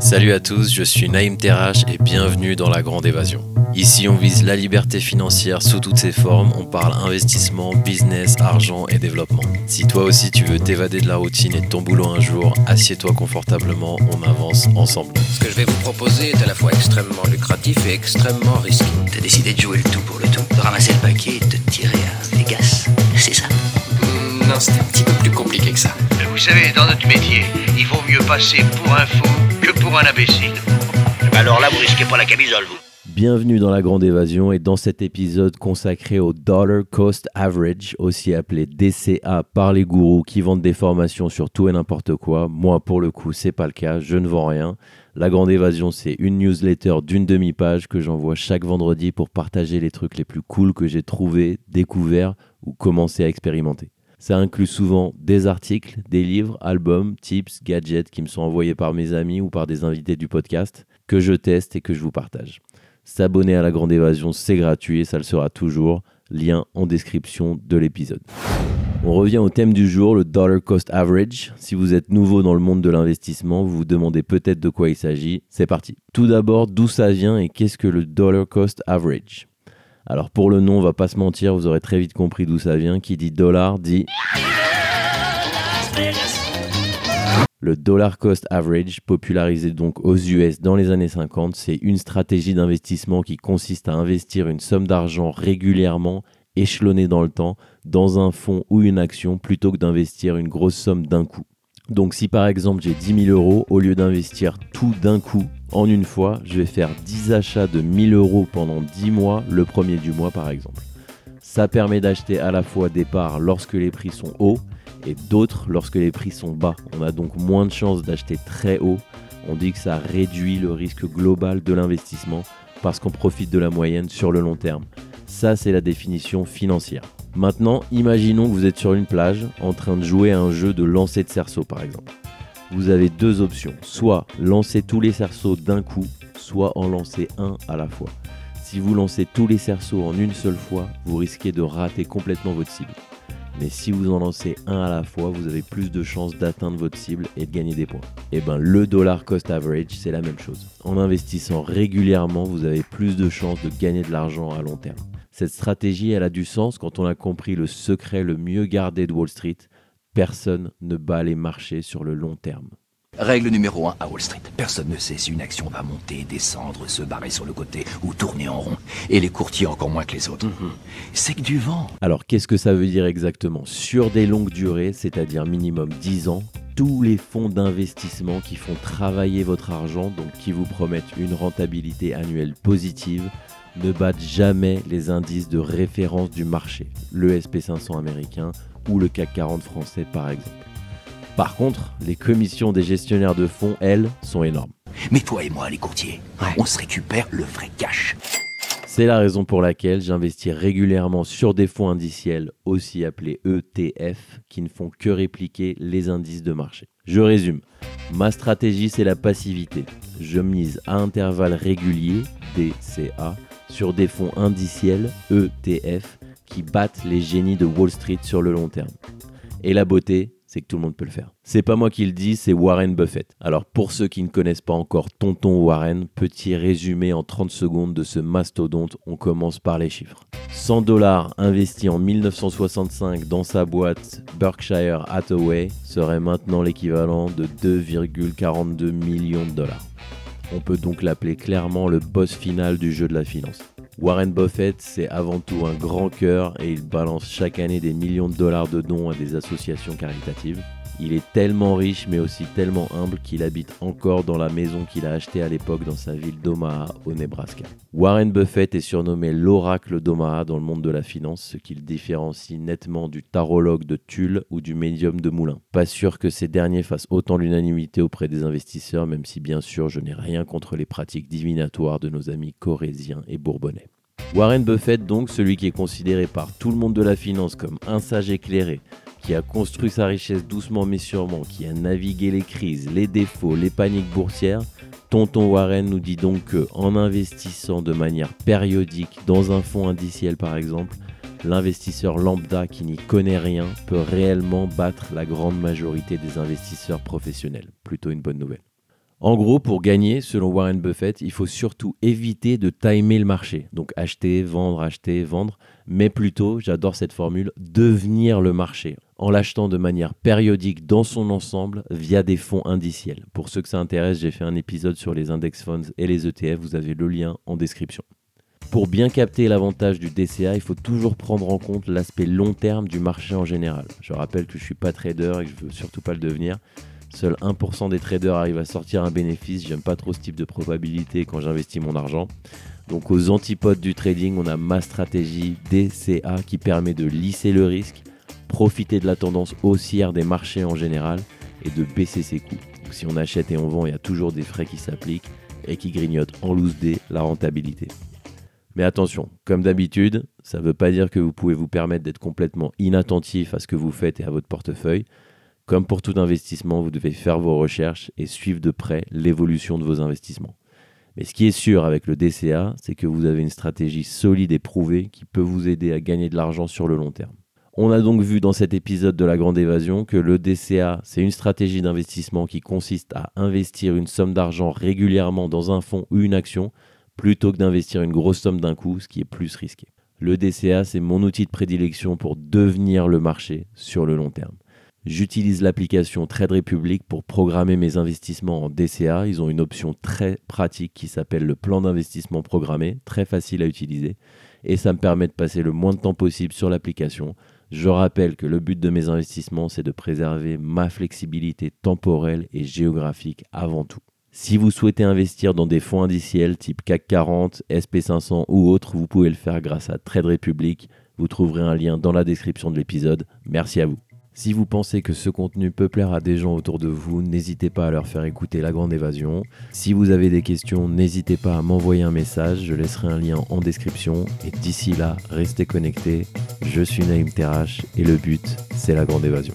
Salut à tous, je suis Naïm Terrache et bienvenue dans la Grande Évasion. Ici, on vise la liberté financière sous toutes ses formes, on parle investissement, business, argent et développement. Si toi aussi tu veux t'évader de la routine et de ton boulot un jour, assieds-toi confortablement, on avance ensemble. Ce que je vais vous proposer est à la fois extrêmement lucratif et extrêmement risqué. T'as décidé de jouer le tout pour le tout, de ramasser le paquet et de te tirer à Vegas, c'est ça? Hmm, non, c'était un petit peu plus compliqué que ça. Vous savez, dans notre métier, il vaut mieux passer pour un fou que pour un imbécile. Alors là, vous risquez pas la camisole, vous. Bienvenue dans la Grande Évasion et dans cet épisode consacré au Dollar Cost Average, aussi appelé DCA par les gourous qui vendent des formations sur tout et n'importe quoi. Moi, pour le coup, c'est pas le cas, je ne vends rien. La Grande Évasion, c'est une newsletter d'une demi-page que j'envoie chaque vendredi pour partager les trucs les plus cool que j'ai trouvés, découverts ou commencé à expérimenter. Ça inclut souvent des articles, des livres, albums, tips, gadgets qui me sont envoyés par mes amis ou par des invités du podcast que je teste et que je vous partage. S'abonner à la Grande Évasion, c'est gratuit et ça le sera toujours. Lien en description de l'épisode. On revient au thème du jour, le Dollar Cost Average. Si vous êtes nouveau dans le monde de l'investissement, vous vous demandez peut-être de quoi il s'agit. C'est parti. Tout d'abord, d'où ça vient et qu'est-ce que le Dollar Cost Average? Alors pour le nom, on va pas se mentir, vous aurez très vite compris d'où ça vient. Qui dit dollar dit Le dollar cost average, popularisé donc aux US dans les années 50, c'est une stratégie d'investissement qui consiste à investir une somme d'argent régulièrement, échelonnée dans le temps, dans un fonds ou une action, plutôt que d'investir une grosse somme d'un coup. Donc si par exemple j'ai 10 000 euros, au lieu d'investir tout d'un coup en une fois, je vais faire 10 achats de 1000 euros pendant 10 mois, le premier du mois par exemple. Ça permet d'acheter à la fois des parts lorsque les prix sont hauts et d'autres lorsque les prix sont bas. On a donc moins de chances d'acheter très haut. On dit que ça réduit le risque global de l'investissement parce qu'on profite de la moyenne sur le long terme. Ça, c'est la définition financière. Maintenant, imaginons que vous êtes sur une plage en train de jouer à un jeu de lancer de cerceau par exemple. Vous avez deux options, soit lancer tous les cerceaux d'un coup, soit en lancer un à la fois. Si vous lancez tous les cerceaux en une seule fois, vous risquez de rater complètement votre cible. Mais si vous en lancez un à la fois, vous avez plus de chances d'atteindre votre cible et de gagner des points. Et ben le dollar cost average, c'est la même chose. En investissant régulièrement, vous avez plus de chances de gagner de l'argent à long terme. Cette stratégie, elle a du sens quand on a compris le secret le mieux gardé de Wall Street. Personne ne bat les marchés sur le long terme. Règle numéro 1 à Wall Street. Personne ne sait si une action va monter, descendre, se barrer sur le côté ou tourner en rond. Et les courtiers encore moins que les autres. C'est que du vent. Alors qu'est-ce que ça veut dire exactement? Sur des longues durées, c'est-à-dire minimum 10 ans, tous les fonds d'investissement qui font travailler votre argent, donc qui vous promettent une rentabilité annuelle positive, ne battent jamais les indices de référence du marché, le SP500 américain ou le CAC 40 français par exemple. Par contre, les commissions des gestionnaires de fonds, elles, sont énormes. Mais toi et moi, les courtiers, on se récupère le vrai cash. C'est la raison pour laquelle j'investis régulièrement sur des fonds indiciels, aussi appelés ETF, qui ne font que répliquer les indices de marché. Je résume. Ma stratégie, c'est la passivité. Je mise à intervalles réguliers, DCA, sur des fonds indiciels, ETF, qui battent les génies de Wall Street sur le long terme. Et la beauté, c'est que tout le monde peut le faire. C'est pas moi qui le dis, c'est Warren Buffett. Alors pour ceux qui ne connaissent pas encore Tonton Warren, petit résumé en 30 secondes de ce mastodonte, on commence par les chiffres. 100 dollars investis en 1965 dans sa boîte Berkshire Hathaway serait maintenant l'équivalent de 2,42 millions de dollars. On peut donc l'appeler clairement le boss final du jeu de la finance. Warren Buffett, c'est avant tout un grand cœur et il balance chaque année des millions de dollars de dons à des associations caritatives. Il est tellement riche mais aussi tellement humble qu'il habite encore dans la maison qu'il a achetée à l'époque dans sa ville d'Omaha au Nebraska. Warren Buffett est surnommé l'oracle d'Omaha dans le monde de la finance, ce qui le différencie nettement du tarologue de Tulle ou du médium de Moulin. Pas sûr que ces derniers fassent autant l'unanimité auprès des investisseurs, même si bien sûr je n'ai rien contre les pratiques divinatoires de nos amis corésiens et bourbonnais. Warren Buffett donc, celui qui est considéré par tout le monde de la finance comme un sage éclairé, qui a construit sa richesse doucement mais sûrement, qui a navigué les crises, les défauts, les paniques boursières, Tonton Warren nous dit donc que en investissant de manière périodique dans un fonds indiciel par exemple, l'investisseur lambda qui n'y connaît rien peut réellement battre la grande majorité des investisseurs professionnels. Plutôt une bonne nouvelle. En gros, pour gagner, selon Warren Buffett, il faut surtout éviter de timer le marché. Donc acheter, vendre, acheter, vendre. Mais plutôt, j'adore cette formule, devenir le marché. En l'achetant de manière périodique dans son ensemble via des fonds indiciels. Pour ceux que ça intéresse, j'ai fait un épisode sur les index funds et les ETF. Vous avez le lien en description. Pour bien capter l'avantage du DCA, il faut toujours prendre en compte l'aspect long terme du marché en général. Je rappelle que je ne suis pas trader et que je ne veux surtout pas le devenir. Seul 1% des traders arrivent à sortir un bénéfice. J'aime pas trop ce type de probabilité quand j'investis mon argent. Donc aux antipodes du trading, on a ma stratégie DCA qui permet de lisser le risque, profiter de la tendance haussière des marchés en général et de baisser ses coûts. si on achète et on vend, il y a toujours des frais qui s'appliquent et qui grignotent en loose day la rentabilité. Mais attention, comme d'habitude, ça ne veut pas dire que vous pouvez vous permettre d'être complètement inattentif à ce que vous faites et à votre portefeuille. Comme pour tout investissement, vous devez faire vos recherches et suivre de près l'évolution de vos investissements. Mais ce qui est sûr avec le DCA, c'est que vous avez une stratégie solide et prouvée qui peut vous aider à gagner de l'argent sur le long terme. On a donc vu dans cet épisode de la Grande Évasion que le DCA, c'est une stratégie d'investissement qui consiste à investir une somme d'argent régulièrement dans un fonds ou une action plutôt que d'investir une grosse somme d'un coup, ce qui est plus risqué. Le DCA, c'est mon outil de prédilection pour devenir le marché sur le long terme. J'utilise l'application Trade Republic pour programmer mes investissements en DCA. Ils ont une option très pratique qui s'appelle le plan d'investissement programmé, très facile à utiliser. Et ça me permet de passer le moins de temps possible sur l'application. Je rappelle que le but de mes investissements, c'est de préserver ma flexibilité temporelle et géographique avant tout. Si vous souhaitez investir dans des fonds indiciels type CAC 40, SP500 ou autres, vous pouvez le faire grâce à Trade Republic. Vous trouverez un lien dans la description de l'épisode. Merci à vous. Si vous pensez que ce contenu peut plaire à des gens autour de vous, n'hésitez pas à leur faire écouter La Grande Évasion. Si vous avez des questions, n'hésitez pas à m'envoyer un message, je laisserai un lien en description. Et d'ici là, restez connectés. Je suis Naïm Terrache et le but, c'est La Grande Évasion.